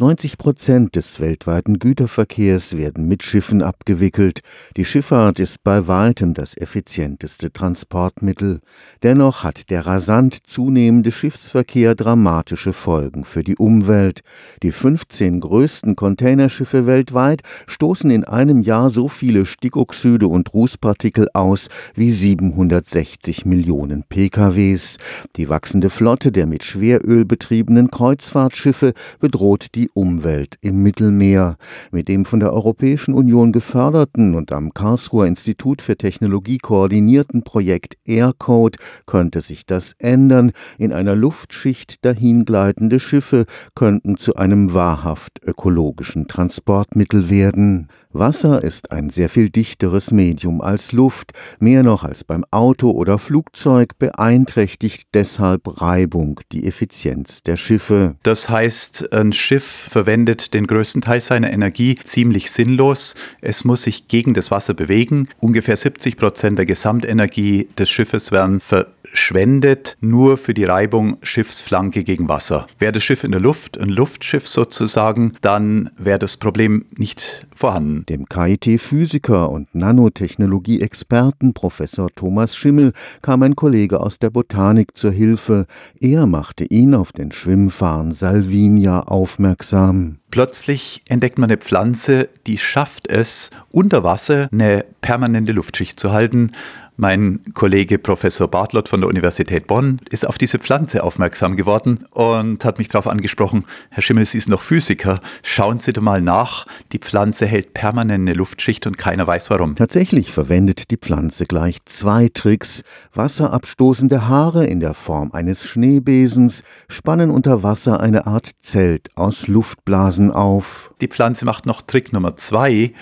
90 Prozent des weltweiten Güterverkehrs werden mit Schiffen abgewickelt. Die Schifffahrt ist bei weitem das effizienteste Transportmittel. Dennoch hat der rasant zunehmende Schiffsverkehr dramatische Folgen für die Umwelt. Die 15 größten Containerschiffe weltweit stoßen in einem Jahr so viele Stickoxide und Rußpartikel aus wie 760 Millionen PKWs. Die wachsende Flotte der mit Schweröl betriebenen Kreuzfahrtschiffe bedroht die Umwelt im Mittelmeer. Mit dem von der Europäischen Union geförderten und am Karlsruher Institut für Technologie koordinierten Projekt Aircode könnte sich das ändern. In einer Luftschicht dahingleitende Schiffe könnten zu einem wahrhaft ökologischen Transportmittel werden. Wasser ist ein sehr viel dichteres Medium als Luft, mehr noch als beim Auto oder Flugzeug beeinträchtigt deshalb Reibung die Effizienz der Schiffe. Das heißt, ein Schiff verwendet den größten Teil seiner Energie ziemlich sinnlos. Es muss sich gegen das Wasser bewegen. Ungefähr 70 Prozent der Gesamtenergie des Schiffes werden ver schwendet nur für die Reibung Schiffsflanke gegen Wasser. Wäre das Schiff in der Luft, ein Luftschiff sozusagen, dann wäre das Problem nicht vorhanden. Dem KIT-Physiker und Nanotechnologie-Experten Professor Thomas Schimmel kam ein Kollege aus der Botanik zur Hilfe. Er machte ihn auf den Schwimmfarn Salvinia aufmerksam. Plötzlich entdeckt man eine Pflanze, die schafft es, unter Wasser eine permanente Luftschicht zu halten mein Kollege Professor Bartlott von der Universität Bonn ist auf diese Pflanze aufmerksam geworden und hat mich darauf angesprochen, Herr Schimmel, Sie sind noch Physiker, schauen Sie doch mal nach, die Pflanze hält permanent eine Luftschicht und keiner weiß warum. Tatsächlich verwendet die Pflanze gleich zwei Tricks. Wasserabstoßende Haare in der Form eines Schneebesens spannen unter Wasser eine Art Zelt aus Luftblasen auf. Die Pflanze macht noch Trick Nummer zwei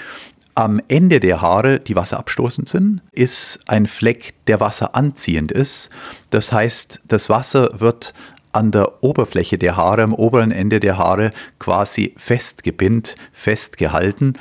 am Ende der Haare, die wasserabstoßend sind, ist ein Fleck, der wasseranziehend ist. Das heißt, das Wasser wird an der Oberfläche der Haare, am oberen Ende der Haare quasi festgepinnt, festgehalten.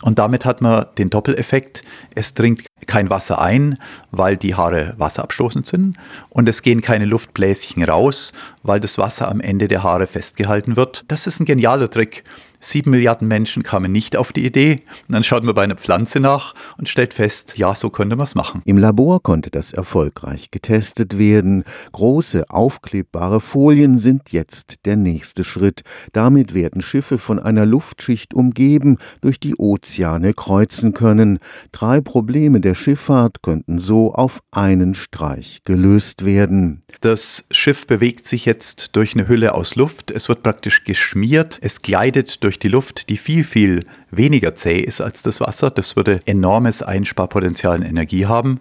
Und damit hat man den Doppeleffekt. Es dringt kein Wasser ein, weil die Haare wasserabstoßend sind. Und es gehen keine Luftbläschen raus, weil das Wasser am Ende der Haare festgehalten wird. Das ist ein genialer Trick. Sieben Milliarden Menschen kamen nicht auf die Idee. Und dann schaut man bei einer Pflanze nach und stellt fest, ja, so könnte man es machen. Im Labor konnte das erfolgreich getestet werden. Große aufklebbare Folien sind jetzt der nächste Schritt. Damit werden Schiffe von einer Luftschicht umgeben, durch die Ozeane kreuzen können. Drei Probleme der Schifffahrt könnten so auf einen Streich gelöst werden. Das Schiff bewegt sich jetzt durch eine Hülle aus Luft. Es wird praktisch geschmiert. Es gleitet durch die Luft, die viel, viel weniger zäh ist als das Wasser. Das würde enormes Einsparpotenzial in Energie haben.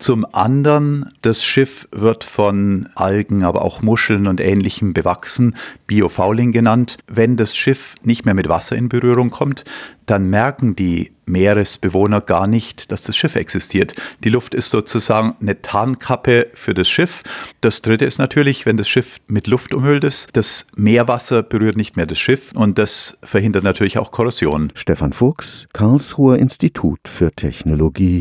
Zum anderen, das Schiff wird von Algen, aber auch Muscheln und Ähnlichem bewachsen, Biofouling genannt. Wenn das Schiff nicht mehr mit Wasser in Berührung kommt, dann merken die Meeresbewohner gar nicht, dass das Schiff existiert. Die Luft ist sozusagen eine Tarnkappe für das Schiff. Das dritte ist natürlich, wenn das Schiff mit Luft umhüllt ist, das Meerwasser berührt nicht mehr das Schiff und das verhindert natürlich auch Korrosion. Stefan Fuchs, Karlsruher Institut für Technologie